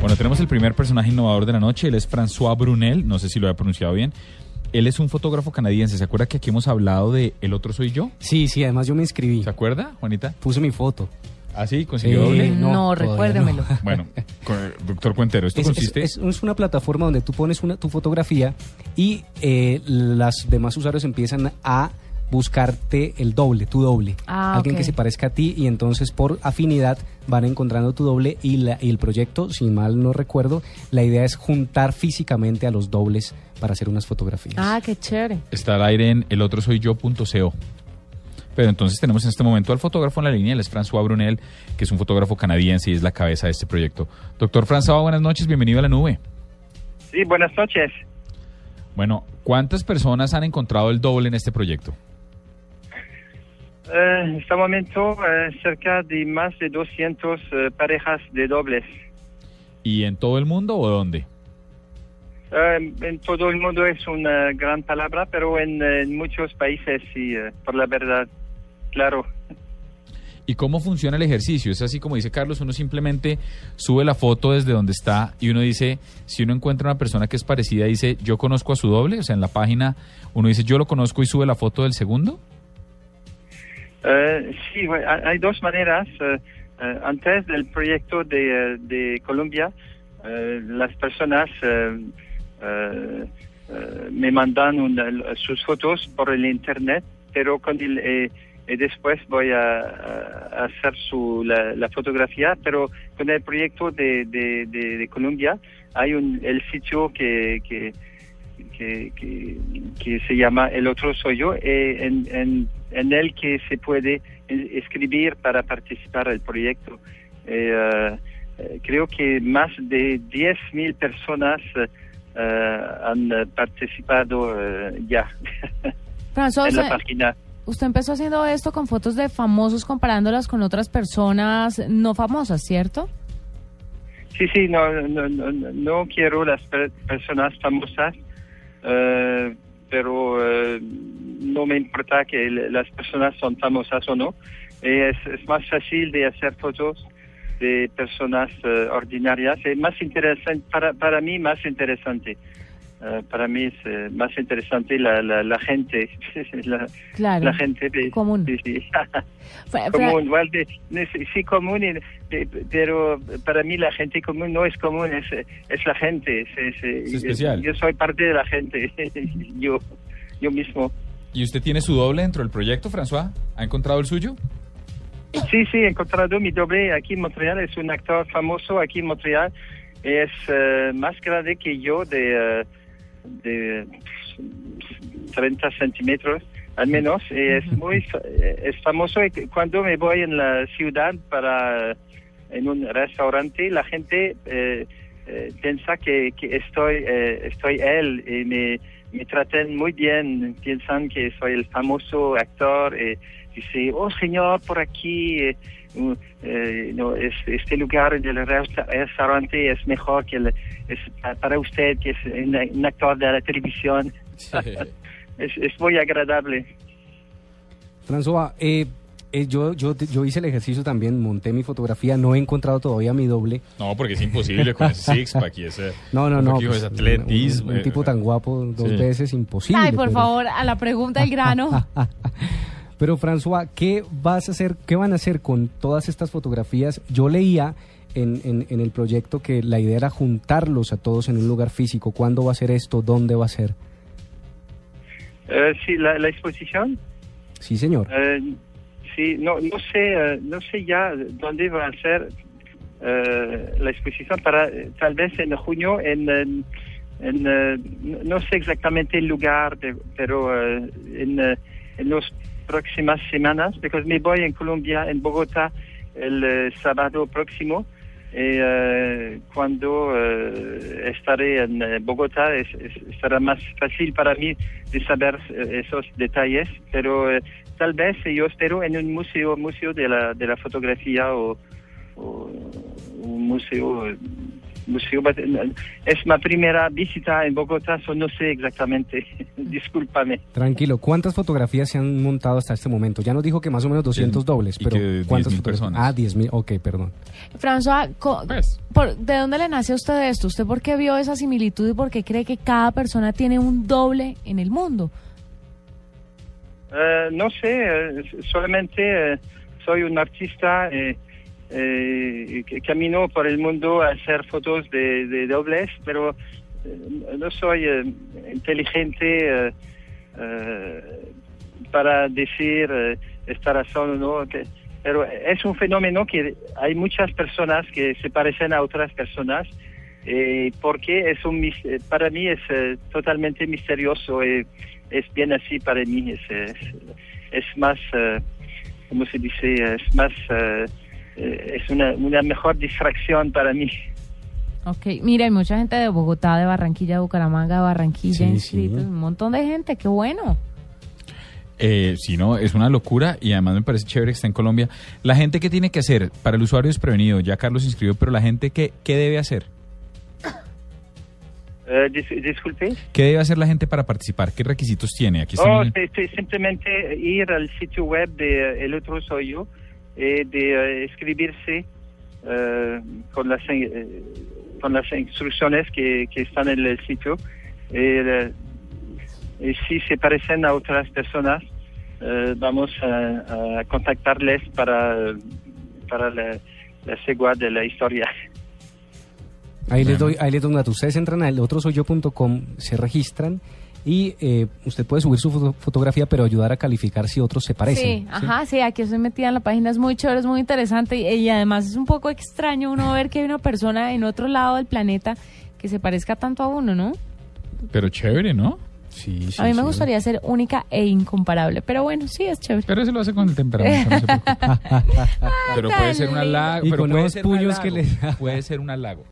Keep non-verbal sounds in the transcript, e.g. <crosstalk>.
Bueno, tenemos el primer personaje innovador de la noche. Él es François Brunel. No sé si lo he pronunciado bien. Él es un fotógrafo canadiense. ¿Se acuerda que aquí hemos hablado de El otro soy yo? Sí, sí, además yo me inscribí. ¿Se acuerda, Juanita? Puse mi foto. ¿Ah, sí? ¿Consiguió Eh, doble? No, No, recuérdemelo. Bueno, doctor Cuentero, ¿esto Es, consiste? es- es una plataforma donde tú pones una, tu fotografía y eh, las demás usuarios empiezan a buscarte el doble, tu doble. Ah, Alguien que se parezca a ti y entonces por afinidad van encontrando tu doble y, la- y el proyecto, si mal no recuerdo, la idea es juntar físicamente a los dobles para hacer unas fotografías. Ah, qué chévere. Está al aire en elotrosoyyo.co. Pero entonces tenemos en este momento al fotógrafo en la línea, él es François Brunel, que es un fotógrafo canadiense y es la cabeza de este proyecto. Doctor François, buenas noches, bienvenido a la nube. Sí, buenas noches. Bueno, ¿cuántas personas han encontrado el doble en este proyecto? Eh, en este momento, eh, cerca de más de 200 eh, parejas de dobles. ¿Y en todo el mundo o dónde? Eh, en todo el mundo es una gran palabra, pero en, eh, en muchos países sí, por la verdad, claro. ¿Y cómo funciona el ejercicio? Es así como dice Carlos, uno simplemente sube la foto desde donde está y uno dice, si uno encuentra una persona que es parecida, dice, yo conozco a su doble, o sea, en la página uno dice, yo lo conozco y sube la foto del segundo. Eh, sí, hay dos maneras. Eh, eh, antes del proyecto de, de Colombia, las personas me mandan una- sus fotos por el internet, pero con después voy a, hacer su, la, fotografía, pero con el proyecto de, de, Colombia hay un, el sitio que, que, que, que, se llama El Otro Soy Yo, en, en, en el que se puede eh, escribir para participar al proyecto. Eh, eh, creo que más de 10.000 personas eh, han participado ya <laughs> François, en la página. usted empezó haciendo esto con fotos de famosos comparándolas con otras personas no famosas, ¿cierto? Sí, sí, no, no, no, no- quiero las per- personas famosas, eh, pero eh, no me importa que las personas son famosas o no. Eh, es, es más fácil de hacer fotos de personas eh, ordinarias. Es más interesante, para, para mí más interesante. Eh, para mí es eh, más interesante la, la, la gente. <laughs> la, Claro. la gente de, Común. igual de- de- sí común, y de- pero para mí la gente común no es común, es, es la gente. Es, es- Es especial. Yo soy parte de la gente, <laughs> yo, yo mismo. ¿Y usted tiene su doble dentro del proyecto, François? ¿Ha encontrado el suyo? Sí, sí, he encontrado mi doble aquí en Montreal, es un actor famoso aquí en Montreal, es eh, más grande que yo de, eh, de 30 centímetros al menos, y es muy eh, es famoso y cuando me voy en la ciudad para en un restaurante la gente eh, eh, piensa que, que estoy eh, estoy él y me, me tratan muy bien. Piensan que soy el famoso actor y dice oh señor por aquí eh, no, es, este lugar en el resta- restaurante es mejor que el, es pa- para usted que es un, un actor de la televisión <laughs> es, es muy agradable François, eh, eh, yo, yo, yo hice el ejercicio también, monté mi fotografía, no he encontrado todavía mi doble. No, porque es imposible con ese six-pack y ese... <laughs> No, no, no. pues, atletismo. un, un tipo tan guapo dos Sí. veces, imposible. Ay, por pero- favor, a la pregunta del grano. <laughs> Pero François, ¿qué vas a hacer, qué van a hacer con todas estas fotografías? Yo leía en, en- en el proyecto que la idea era juntarlos a todos en un lugar físico. ¿Cuándo va a ser esto? ¿Dónde va a ser? Eh, sí la, la exposición Sí, señor. Eh, sí, no, no sé, eh, no sé ya dónde va a ser la exposición para tal vez en junio en, en, en, no sé exactamente el lugar, de- pero en, en las próximas semanas, porque me voy en Colombia, en Bogotá, el eh, sábado próximo. Eh, cuando eh, estaré en eh, Bogotá es- estará más fácil para mí de saber esos detalles, pero tal vez yo espero en un museo museo de la, de la fotografía o un museo Es mi primera visita en Bogotá, so no sé exactamente. <laughs> Discúlpame. Tranquilo, ¿cuántas fotografías se han montado hasta este momento? Ya nos dijo que más o menos 200 Diez- dobles, pero que ¿cuántas 10.000 fotografías? personas. Ah, 10.000, ok, perdón. François, Pues. por- ¿de dónde le nace a usted esto? ¿Usted por qué vio esa similitud y por qué cree que cada persona tiene un doble en el mundo? Eh, no sé, eh, solamente eh, soy un artista eh, eh, camino por el mundo a hacer fotos de, de dobles, pero eh, no soy eh, inteligente eh, para decir eh, esta razón o no. pero es un fenómeno que hay muchas personas que se parecen a otras personas. Eh, porque es un para mí es totalmente misterioso eh, es bien así para mí es es, es más cómo se dice es más eh, es una, una mejor distracción para mí Ok, mira, hay mucha gente de Bogotá, de Barranquilla, de Bucaramanga, de Barranquilla Sí, inscritos, sí. un montón de gente, qué bueno. Eh, sí, no, es una locura y además me parece chévere que está en Colombia. La gente, ¿qué tiene que hacer? Para el usuario desprevenido, ya Carlos se inscribió, pero la gente, ¿qué, qué debe hacer? Eh, dis- disculpe ¿Qué debe hacer la gente para participar? ¿Qué requisitos tiene? Aquí Oh, simplemente ir al sitio web de El Otro Soy Yo, eh, de eh, escribirse eh, con, las, eh, con las instrucciones que, que están en el sitio. Eh, y si se parecen a otras personas, eh, vamos a, a contactarles para, para la, la segua de la historia. Ahí les doy, ahí les doy un dato. Ustedes entran a elotrosoyyo.com, se registran y eh, usted puede subir su foto- fotografía, pero ayudar a calificar si otros se parecen. Sí, ajá, sí, aquí estoy metida en la página, es muy chévere, es muy interesante y, y además es un poco extraño uno ver que hay una persona en otro lado del planeta que se parezca tanto a uno, ¿no? Pero chévere, ¿no? Sí, sí, a mí me sí. gustaría ser única e incomparable, pero bueno, sí, es chévere. Pero eso lo hace con el temperamento, no se preocupe. <laughs> Pero puede ser un halago. Y pero con puede un puños que le- Puede ser un halago.